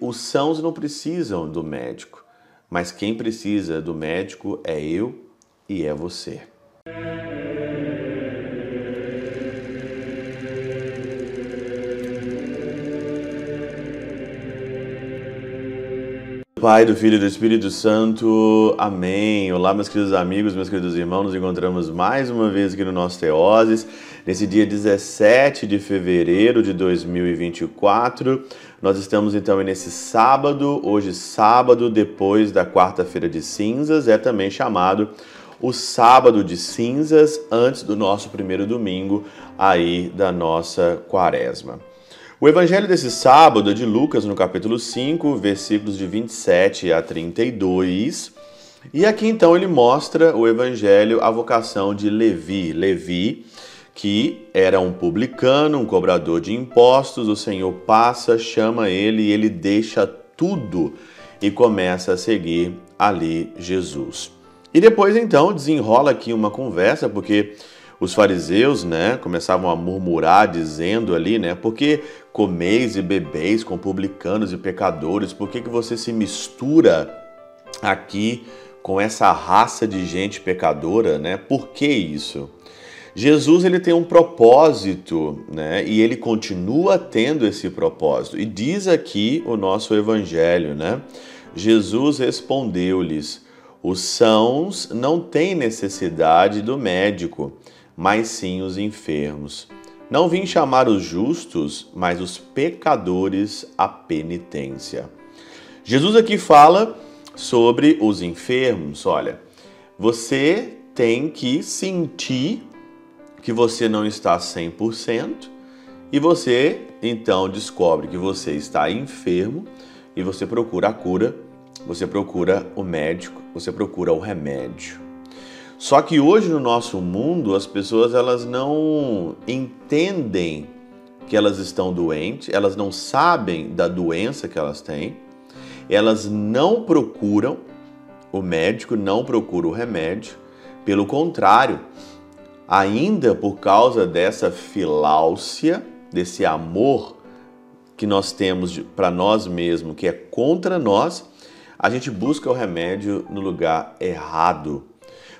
os sãos não precisam do médico, mas quem precisa do médico é eu e é você. Pai, do Filho e do Espírito Santo. Amém. Olá, meus queridos amigos, meus queridos irmãos. Nos encontramos mais uma vez aqui no nosso Teoses, nesse dia 17 de fevereiro de 2024. Nós estamos então nesse sábado, hoje sábado, depois da quarta-feira de cinzas, é também chamado o sábado de cinzas, antes do nosso primeiro domingo aí da nossa quaresma. O evangelho desse sábado é de Lucas, no capítulo 5, versículos de 27 a 32. E aqui então ele mostra o evangelho, a vocação de Levi. Levi, que era um publicano, um cobrador de impostos, o Senhor passa, chama ele e ele deixa tudo e começa a seguir ali Jesus. E depois então desenrola aqui uma conversa, porque os fariseus, né, começavam a murmurar dizendo ali, né, porque comeis e bebeis com publicanos e pecadores, por que, que você se mistura aqui com essa raça de gente pecadora, né? Por que isso? Jesus ele tem um propósito, né? E ele continua tendo esse propósito. E diz aqui o nosso evangelho, né? Jesus respondeu-lhes: Os sãos não têm necessidade do médico, mas sim os enfermos. Não vim chamar os justos, mas os pecadores à penitência. Jesus aqui fala sobre os enfermos. Olha, você tem que sentir que você não está 100% e você então descobre que você está enfermo e você procura a cura, você procura o médico, você procura o remédio. Só que hoje no nosso mundo as pessoas elas não entendem que elas estão doentes, elas não sabem da doença que elas têm, elas não procuram o médico, não procuram o remédio, pelo contrário, ainda por causa dessa filáusia, desse amor que nós temos para nós mesmos, que é contra nós, a gente busca o remédio no lugar errado.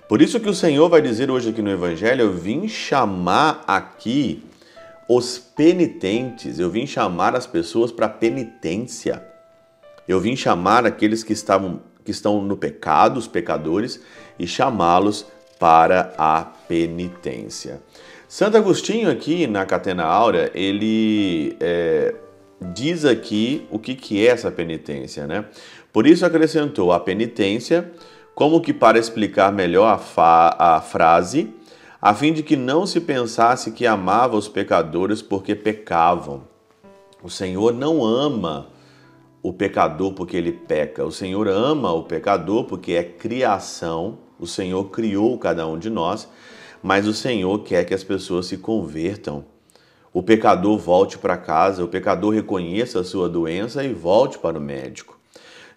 Por isso que o Senhor vai dizer hoje aqui no Evangelho: eu vim chamar aqui os penitentes, eu vim chamar as pessoas para penitência. Eu vim chamar aqueles que estavam que estão no pecado, os pecadores, e chamá-los para a penitência. Santo Agostinho aqui na Catena Áurea, ele é, diz aqui o que, que é essa penitência, né? Por isso acrescentou a penitência como que para explicar melhor a, a frase, a fim de que não se pensasse que amava os pecadores porque pecavam. O Senhor não ama o pecador porque ele peca. O Senhor ama o pecador porque é criação. O Senhor criou cada um de nós, mas o Senhor quer que as pessoas se convertam. O pecador volte para casa, o pecador reconheça a sua doença e volte para o médico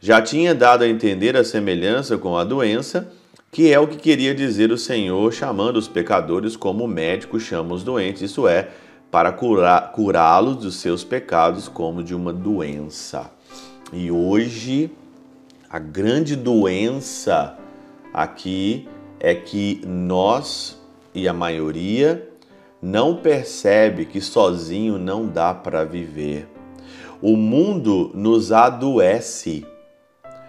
já tinha dado a entender a semelhança com a doença, que é o que queria dizer o Senhor, chamando os pecadores como o médico chama os doentes, isso é, para curá-los dos seus pecados como de uma doença. E hoje, a grande doença aqui é que nós e a maioria não percebe que sozinho não dá para viver. O mundo nos adoece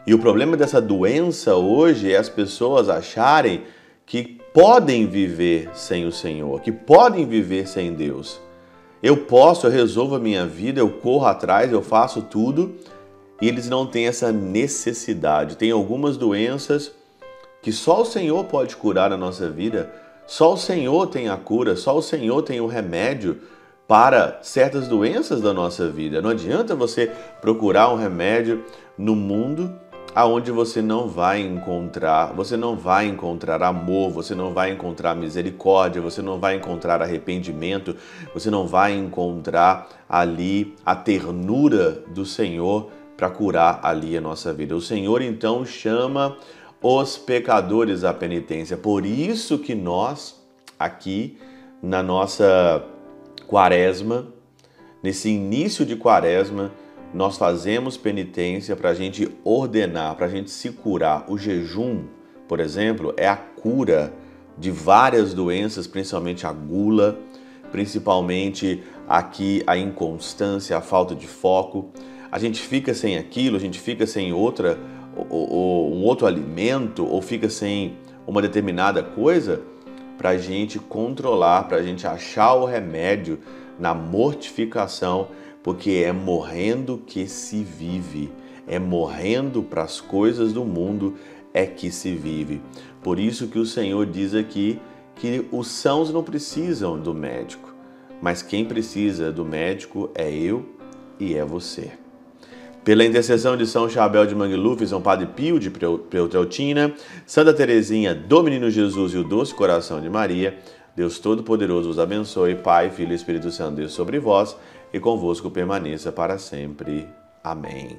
e o problema dessa doença hoje é as pessoas acharem que podem viver sem o Senhor, que podem viver sem Deus. Eu posso, eu resolvo a minha vida, eu corro atrás, eu faço tudo, e eles não têm essa necessidade. Tem algumas doenças que só o Senhor pode curar a nossa vida, só o Senhor tem a cura, só o Senhor tem o remédio para certas doenças da nossa vida. Não adianta você procurar um remédio no mundo aonde você não vai encontrar, você não vai encontrar amor, você não vai encontrar misericórdia, você não vai encontrar arrependimento, você não vai encontrar ali a ternura do Senhor para curar ali a nossa vida. O Senhor então chama os pecadores à penitência. Por isso que nós aqui na nossa quaresma, nesse início de quaresma, nós fazemos penitência para a gente ordenar, para a gente se curar. O jejum, por exemplo, é a cura de várias doenças, principalmente a gula, principalmente aqui a inconstância, a falta de foco. A gente fica sem aquilo, a gente fica sem outra, ou, ou, um outro alimento, ou fica sem uma determinada coisa, para a gente controlar, para a gente achar o remédio na mortificação, porque é morrendo que se vive, é morrendo para as coisas do mundo é que se vive. Por isso que o Senhor diz aqui que os sãos não precisam do médico, mas quem precisa do médico é eu e é você. Pela intercessão de São Chabel de Mangluf, São Padre Pio de Peutrautina, Santa Teresinha do Menino Jesus e o Doce Coração de Maria, Deus Todo-Poderoso os abençoe, Pai, Filho e Espírito Santo, Deus sobre vós e convosco permaneça para sempre. Amém.